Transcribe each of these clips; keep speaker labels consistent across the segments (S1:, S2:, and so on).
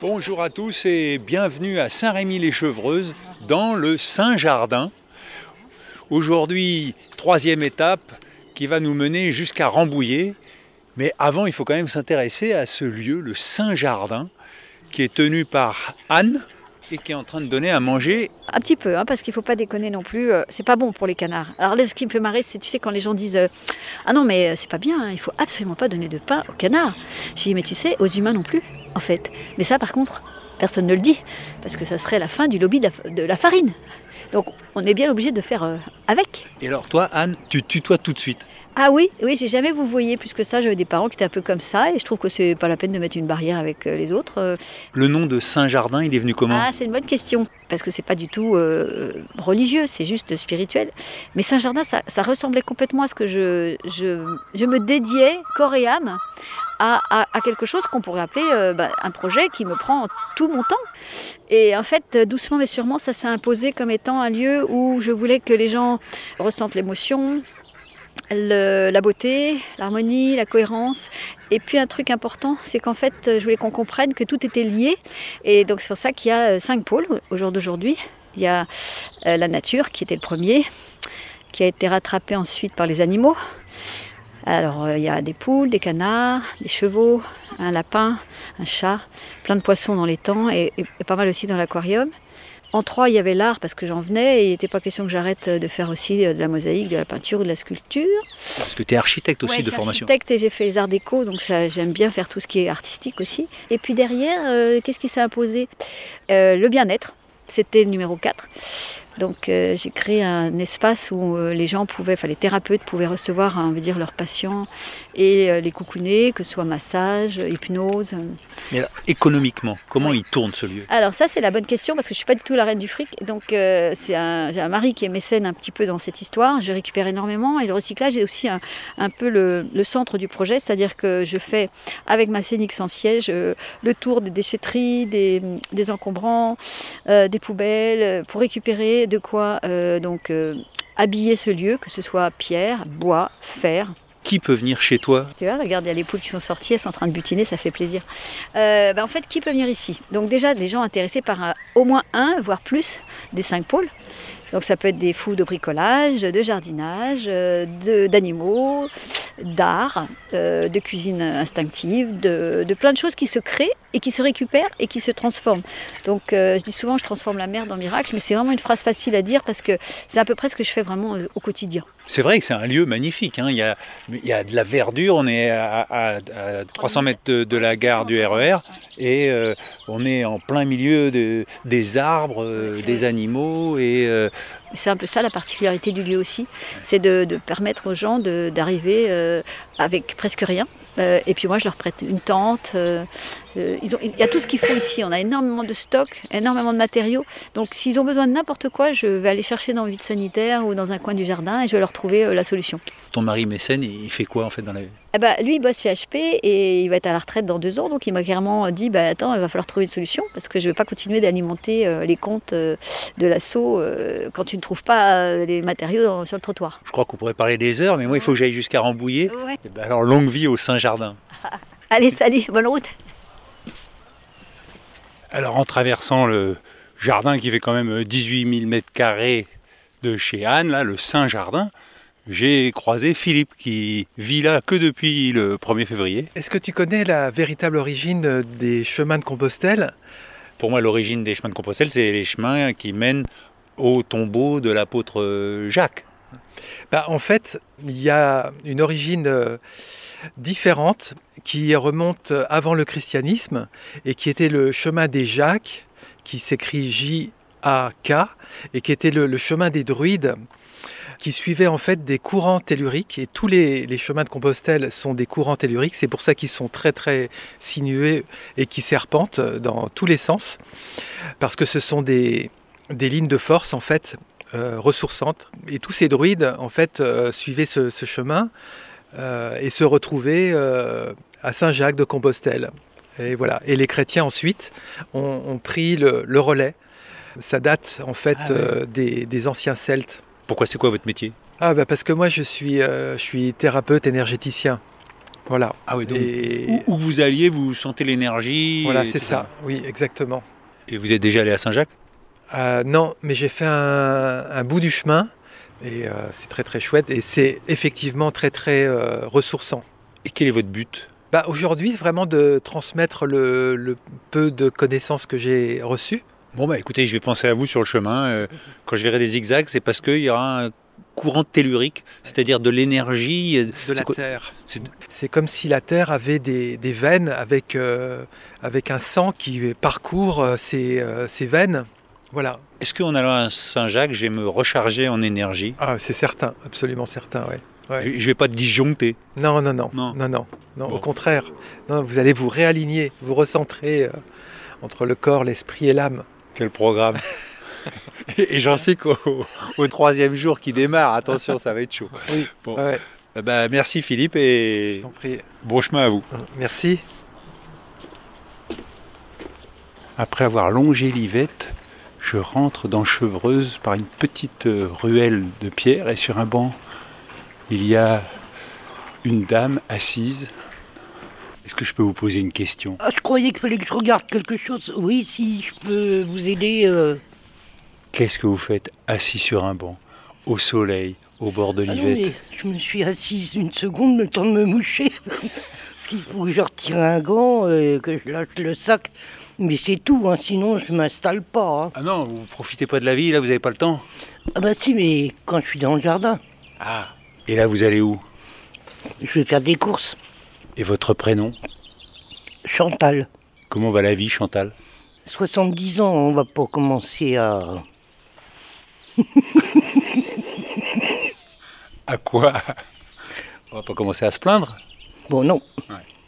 S1: Bonjour à tous et bienvenue à Saint-Rémy-les-Chevreuses dans le Saint-Jardin. Aujourd'hui, troisième étape qui va nous mener jusqu'à Rambouillet. Mais avant, il faut quand même s'intéresser à ce lieu, le Saint-Jardin, qui est tenu par Anne et qui est en train de donner à manger.
S2: Un petit peu, hein, parce qu'il ne faut pas déconner non plus. euh, c'est pas bon pour les canards. Alors là, ce qui me fait marrer, c'est tu sais quand les gens disent euh, ah non mais euh, c'est pas bien, hein, il faut absolument pas donner de pain aux canards. Je dis mais tu sais aux humains non plus en fait. Mais ça par contre personne ne le dit parce que ça serait la fin du lobby de la, de la farine. Donc on est bien obligé de faire euh, avec.
S1: Et alors toi, Anne, tu tutoies tout de suite?
S2: Ah oui, oui, j'ai jamais vous voyez plus que ça. J'avais des parents qui étaient un peu comme ça et je trouve que c'est pas la peine de mettre une barrière avec euh, les autres. Euh,
S1: Le nom de Saint-Jardin, il est venu comment?
S2: Ah, c'est une bonne question. Parce que c'est pas du tout euh, religieux, c'est juste spirituel. Mais Saint-Jardin, ça, ça ressemblait complètement à ce que je, je, je me dédiais corps et âme à, à- à quelque chose qu'on pourrait appeler euh, bah, un projet qui me prend tout mon temps. Et en fait, doucement mais sûrement, ça s'est imposé comme étant un lieu où je voulais que les gens ressentent l'émotion, le- la beauté, l'harmonie, la cohérence. Et puis un truc important, c'est qu'en fait, je voulais qu'on comprenne que tout était lié. Et donc c'est pour ça qu'il y a euh, cinq pôles au jour d'aujourd'hui. Il y a euh, la nature qui était le premier, qui a été rattrapé ensuite par les animaux. Alors euh, il y a des poules, des canards, des chevaux, un lapin, un chat, plein de poissons dans les temps et, et- et pas mal aussi dans l'aquarium. En trois, il y avait l'art parce que j'en venais et il n'était pas question que j'arrête de faire aussi euh, de la mosaïque, de la peinture ou de la sculpture.
S1: Parce que tu es architecte aussi
S2: Ouais,
S1: de
S2: je suis
S1: formation.
S2: architecte et j'ai fait les arts déco, donc ça, j'aime bien faire tout ce qui est artistique aussi. Et puis derrière, euh, qu'est-ce qui s'est imposé? Euh, Le bien-être, c'était le numéro 4. Donc euh, j'ai créé un espace où euh, les gens pouvaient, enfin les thérapeutes pouvaient recevoir, hein, on veut dire, leurs patients et euh, les coucouner, que ce soit massage, hypnose.
S1: Mais alors, économiquement, comment il tourne ce lieu?
S2: Alors ça c'est la bonne question parce que je suis pas du tout la reine du fric. Donc c'est un, j'ai un mari qui est mécène un petit peu dans cette histoire. Je récupère énormément et le recyclage est aussi un, un peu le, le centre du projet, c'est-à-dire que je fais avec ma scénique sans siège le tour des déchetteries, des, des encombrants, des poubelles pour récupérer de quoi euh, donc euh, habiller ce lieu, que ce soit pierre, bois, fer,
S1: Qui peut venir chez toi?
S2: Tu vois, regarde, il y a les poules qui sont sorties, elles sont en train de butiner, ça fait plaisir. Euh, ben, en fait, qui peut venir ici? Donc déjà, des gens intéressés par un- au moins un, voire plus, des cinq pôles. Donc ça peut être des fous de bricolage, de jardinage, de- d'animaux, d'art, euh, de cuisine instinctive, de, plein de choses qui se créent et qui se récupèrent et qui se transforment. Donc euh, je dis souvent je transforme la merde en miracle, mais c'est vraiment une phrase facile à dire parce que c'est à peu près ce que je fais vraiment euh, au quotidien.
S1: C'est vrai que c'est un lieu magnifique. hein. Il, y a, de la verdure, on est à, à- à 300 mètres de, la gare du RER et euh, on est en plein milieu de- des arbres, euh, des animaux et euh,
S2: C'est un peu ça la particularité du lieu aussi, c'est de, permettre aux gens d'arriver avec presque rien. Euh, et puis moi, je leur prête une tente. euh, euh, il y a tout ce qu'il faut ici. On a énormément de stock, énormément de matériaux. Donc, s'ils ont besoin de n'importe quoi, je vais aller chercher dans le vide sanitaire ou dans un coin du jardin et je vais leur trouver la solution.
S1: ton mari mécène, il fait quoi en fait dans la vie?
S2: Eh ben, lui, il bosse chez HP et il va être à la retraite dans deux ans. Donc, il m'a clairement dit bah, Attends, il va falloir trouver une solution parce que je ne vais pas continuer d'alimenter euh, les comptes euh, de l'assaut euh, quand tu ne trouves pas euh, les matériaux dans- sur le trottoir.
S1: Je crois qu'on pourrait parler des heures, mais moi il faut que j'aille jusqu'à Rambouillet. Eh ben, alors longue vie au Saint-Jardin.
S2: Allez, salut, bonne route
S1: Alors en traversant le jardin qui fait quand même 18 000 mètres carrés de chez Anne, là, le Saint-Jardin, j'ai croisé Philippe qui vit là que depuis le 1er février.
S3: Est-ce que tu connais la véritable origine euh, des chemins de Compostelle?
S1: Pour moi, l'origine des chemins de Compostelle, c'est les chemins qui mènent au tombeau de l'apôtre Jacques.
S3: Bah, En fait, il y a une origine euh, différente qui remonte avant le christianisme et qui était le chemin des Jacques, qui s'écrit J-A-K, et qui était le, le chemin des druides. Qui suivaient en fait des courants telluriques et tous les, les chemins de Compostelle sont des courants telluriques. C'est pour ça qu'ils sont très très sinueux et qui serpentent dans tous les sens parce que ce sont des, des lignes de force en fait euh, ressourçantes. Et tous ces druides en fait euh, suivaient ce, ce chemin euh, et se retrouvaient à Saint-Jacques de Compostelle. Et voilà. Et les chrétiens ensuite ont, ont pris le, le relais. Ça date en fait
S1: Ah
S3: des, des anciens Celtes.
S1: Pourquoi c'est quoi votre métier
S3: Ah bah parce que moi je suis, euh, je suis thérapeute énergéticien. Voilà.
S1: Ah oui, donc
S3: Et
S1: où, où vous alliez, vous sentez l'énergie.
S3: voilà, c'est ça. Oui, exactement.
S1: Et vous êtes déjà allé à Saint-Jacques
S3: Euh, non, mais j'ai fait un, un bout du chemin et euh, c'est très très chouette et c'est effectivement très très ressourçant.
S1: Et quel est votre but?
S3: Bah, Aujourd'hui, vraiment de transmettre le, le peu de connaissances que j'ai reçues.
S1: Bon bah écoutez, je vais penser à vous sur le chemin. Euh, quand je verrai des zigzags, c'est parce qu'il y aura un courant tellurique, c'est-à-dire de l'énergie. euh,
S3: de la Terre.
S1: c'est-
S3: comme si la Terre avait des, des veines avec, euh, avec un sang qui parcourt ces, veines. Voilà.
S1: Est-ce qu'en allant à Saint-Jacques, je vais me recharger en énergie?
S3: Ah, c'est certain, absolument certain. Ouais.
S1: Je je vais pas disjoncter.
S3: Non, non, non,
S1: Non.
S3: non, non, non,
S1: Bon.
S3: au contraire. Non, vous allez vous réaligner, vous recentrer euh, entre le corps, l'esprit et l'âme.
S1: Quel programme Et et j'en suis qu'au au troisième jour qui démarre. Attention, ça va être chaud.
S3: Oui.
S1: Bon.
S3: Ouais,
S1: Eh ben, merci Philippe et
S3: prie.
S1: bon chemin à vous.
S3: Merci.
S1: Après avoir longé l'Yvette, je rentre dans Chevreuse par une petite euh, ruelle de pierre et sur un banc, il y a une dame assise. Est-ce que je peux vous poser une question?
S4: Ah, je croyais qu'il fallait que je regarde quelque chose. Oui, si je peux vous aider. euh.
S1: Qu'est-ce que vous faites assis sur un banc, au soleil, au bord de
S4: Ah
S1: l'Yvette
S4: mais je me suis assise une seconde, le temps de me moucher. Parce qu'il faut que je retire un gant, euh, que je lâche le sac. Mais c'est tout, hein, sinon je m'installe pas. hein.
S1: Ah non, vous profitez pas de la vie, là vous n'avez pas le temps?
S4: Ah bah si, mais quand je suis dans le jardin,
S1: Ah Et là vous allez où?
S4: Je vais faire des courses.
S1: Et votre prénom
S4: Chantal,
S1: Comment va la vie Chantal?
S4: 70 ans, on va pas commencer à...
S1: À quoi? On va pas commencer à se plaindre?
S4: Bon, non.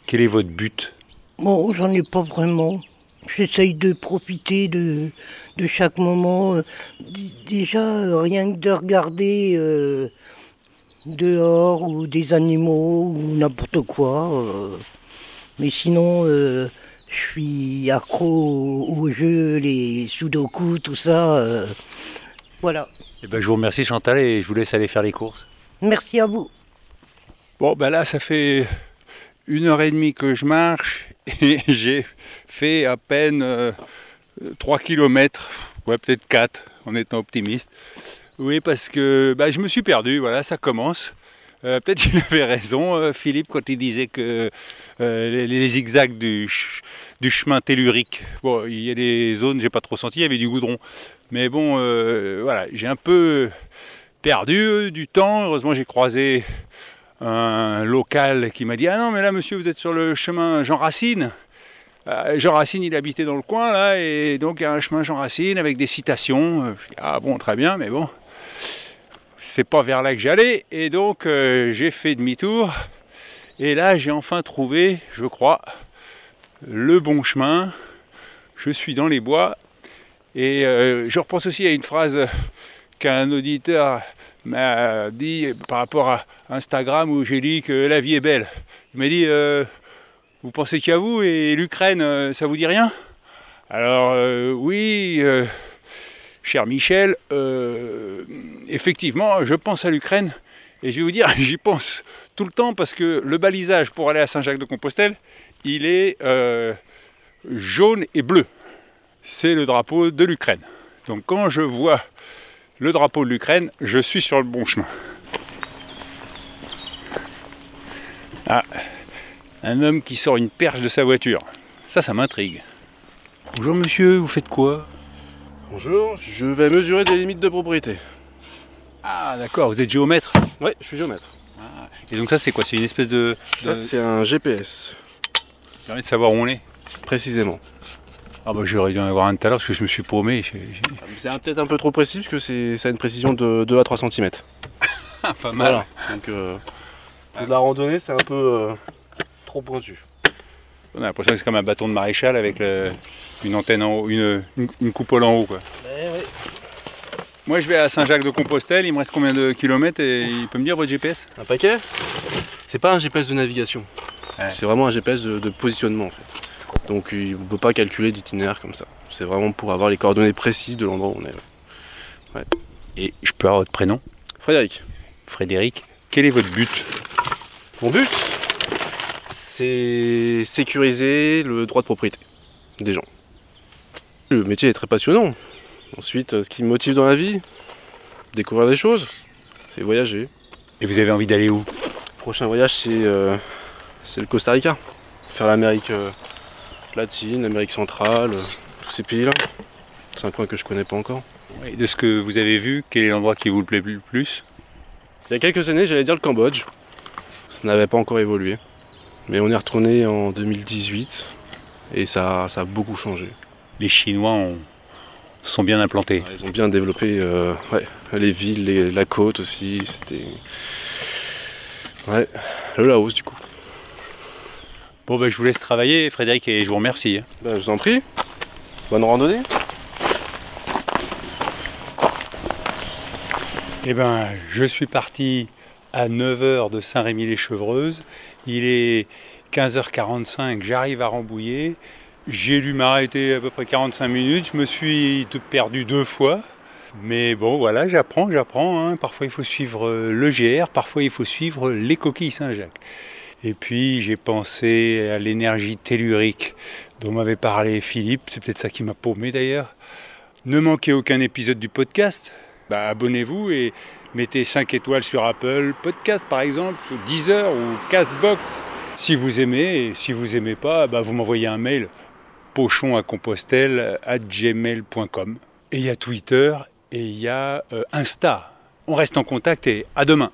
S1: Quel est votre but?
S4: Bon, j'en ai pas vraiment. J'essaye de profiter de, de chaque moment. Euh, Déjà, rien que de regarder euh, dehors ou des animaux ou n'importe quoi. euh. Mais sinon, euh, je suis accro aux, aux jeux, les sudoku, tout ça. euh. Voilà.
S1: Eh ben, je vous remercie Chantal et je vous laisse aller faire les courses.
S4: Merci à vous.
S1: Bon, ben là, ça fait une heure et demie que je marche et j'ai fait à peine 3 km, ouais, peut-être 4 en étant optimiste. Oui, parce que bah, je me suis perdu, voilà, ça commence. Euh, peut-être qu'il avait raison, euh, Philippe, quand il disait que euh, les, zigzags du, ch- du chemin tellurique, bon, il y a des zones, j'ai pas trop senti, il y avait du goudron. Mais bon, voilà, j'ai un peu perdu du temps. Heureusement, j'ai croisé un local qui m'a dit Ah non, mais là, monsieur, vous êtes sur le chemin Jean Racine. Jean Racine, il habitait dans le coin, là, et donc il y a un chemin Jean Racine avec des citations. Je dis, ah bon, très bien, mais bon, c'est pas vers là que j'allais. Et donc, euh, j'ai fait demi-tour. Et là, j'ai enfin trouvé, je crois, le bon chemin. Je suis dans les bois. Et euh, je repense aussi à une phrase qu'un auditeur m'a dit par rapport à Instagram où j'ai dit que la vie est belle. Il m'a dit euh, Vous pensez qu'à vous et l'Ukraine, ça vous dit rien? Alors, oui, cher Michel, euh, effectivement, je pense à l'Ukraine et je vais vous dire, j'y pense tout le temps parce que le balisage pour aller à Saint-Jacques-de-Compostelle, il est euh, jaune et bleu. C'est le drapeau de l'Ukraine. Donc, quand je vois le drapeau de l'Ukraine, je suis sur le bon chemin. Ah, un homme qui sort une perche de sa voiture. Ça, ça m'intrigue. Bonjour monsieur, vous faites quoi?
S5: Bonjour, je vais mesurer des limites de propriété.
S1: Ah d'accord, vous êtes géomètre.
S5: Ouais, je suis géomètre.
S1: Et donc ça c'est quoi? C'est une espèce de...
S5: Ça,
S1: de-
S5: c'est un GPS,
S1: qui permet de savoir où on est?
S5: précisément.
S1: Ah bah j'aurais dû en avoir un tout à l'heure parce que je me suis paumé. J'ai- j'ai-
S5: C'est un- peut-être un peu trop précis, parce que c'est- ça a une précision de 2 à 3 cm.
S1: Pas mal.
S5: Voilà. Donc, euh, pour de la randonnée, c'est un peu euh, trop pointu.
S1: On a l'impression que c'est comme un bâton de maréchal avec le- une antenne en haut, une, une- une coupole en haut. Quoi. Moi, je vais à Saint-Jacques-de-Compostelle. Il me reste combien de kilomètres et il peut me dire votre GPS
S5: Un paquet? C'est pas un GPS de navigation.
S1: Ouais.
S5: C'est vraiment un GPS de, de positionnement en fait. Donc il ne peut pas calculer d'itinéraire comme ça. C'est vraiment pour avoir les coordonnées précises de l'endroit où on est.
S1: Et je peux avoir votre prénom?
S5: Frédéric,
S1: Frédéric. Quel est votre but?
S5: Mon but, c'est sécuriser le droit de propriété des gens. Le métier est très passionnant. Ensuite, ce qui me motive dans la vie, découvrir des choses, c'est voyager.
S1: Et vous avez envie d'aller où?
S5: Prochain voyage, c'est euh, c'est le Costa Rica. Faire l'Amérique euh, latine, l'Amérique centrale, euh, tous ces pays-là. C'est un coin que je connais pas encore.
S1: Et De ce que vous avez vu, quel est l'endroit qui vous plaît le plus?
S5: Il y a quelques années, j'allais dire le Cambodge. Ça n'avait pas encore évolué. Mais on est retourné en 2018 et ça, ça a beaucoup changé.
S1: Les Chinois ont- sont bien implantés.
S5: Ils ont bien développé euh, ouais, les villes, les- la côte aussi. C'était. Ouais, le Laos du coup.
S1: Bon, ben, je vous laisse travailler, Frédéric, et je vous remercie. hein.
S5: Bah, je vous en prie. Bonne randonnée.
S1: Eh ben, je suis parti à 9h de Saint-Rémy-les-Chevreuses. Il est 15h45, j'arrive à Rambouillet. J'ai dû m'arrêter à peu près 45 minutes. Je me suis perdu deux fois. Mais bon, voilà, j'apprends, j'apprends. hein. Parfois, il faut suivre euh, le GR, parfois, il faut suivre les coquilles Saint-Jacques. Et puis, j'ai pensé à l'énergie tellurique dont m'avait parlé Philippe. C'est peut-être ça qui m'a paumé d'ailleurs. Ne manquez aucun épisode du podcast. Bah, abonnez-vous et mettez 5 étoiles sur Apple Podcast par exemple, ou Deezer ou Castbox si vous aimez. Et si vous aimez pas, bah, vous m'envoyez un mail pochon à compostelle at gmail.com. Et il y a Twitter et il y a euh, Insta. On reste en contact et à demain.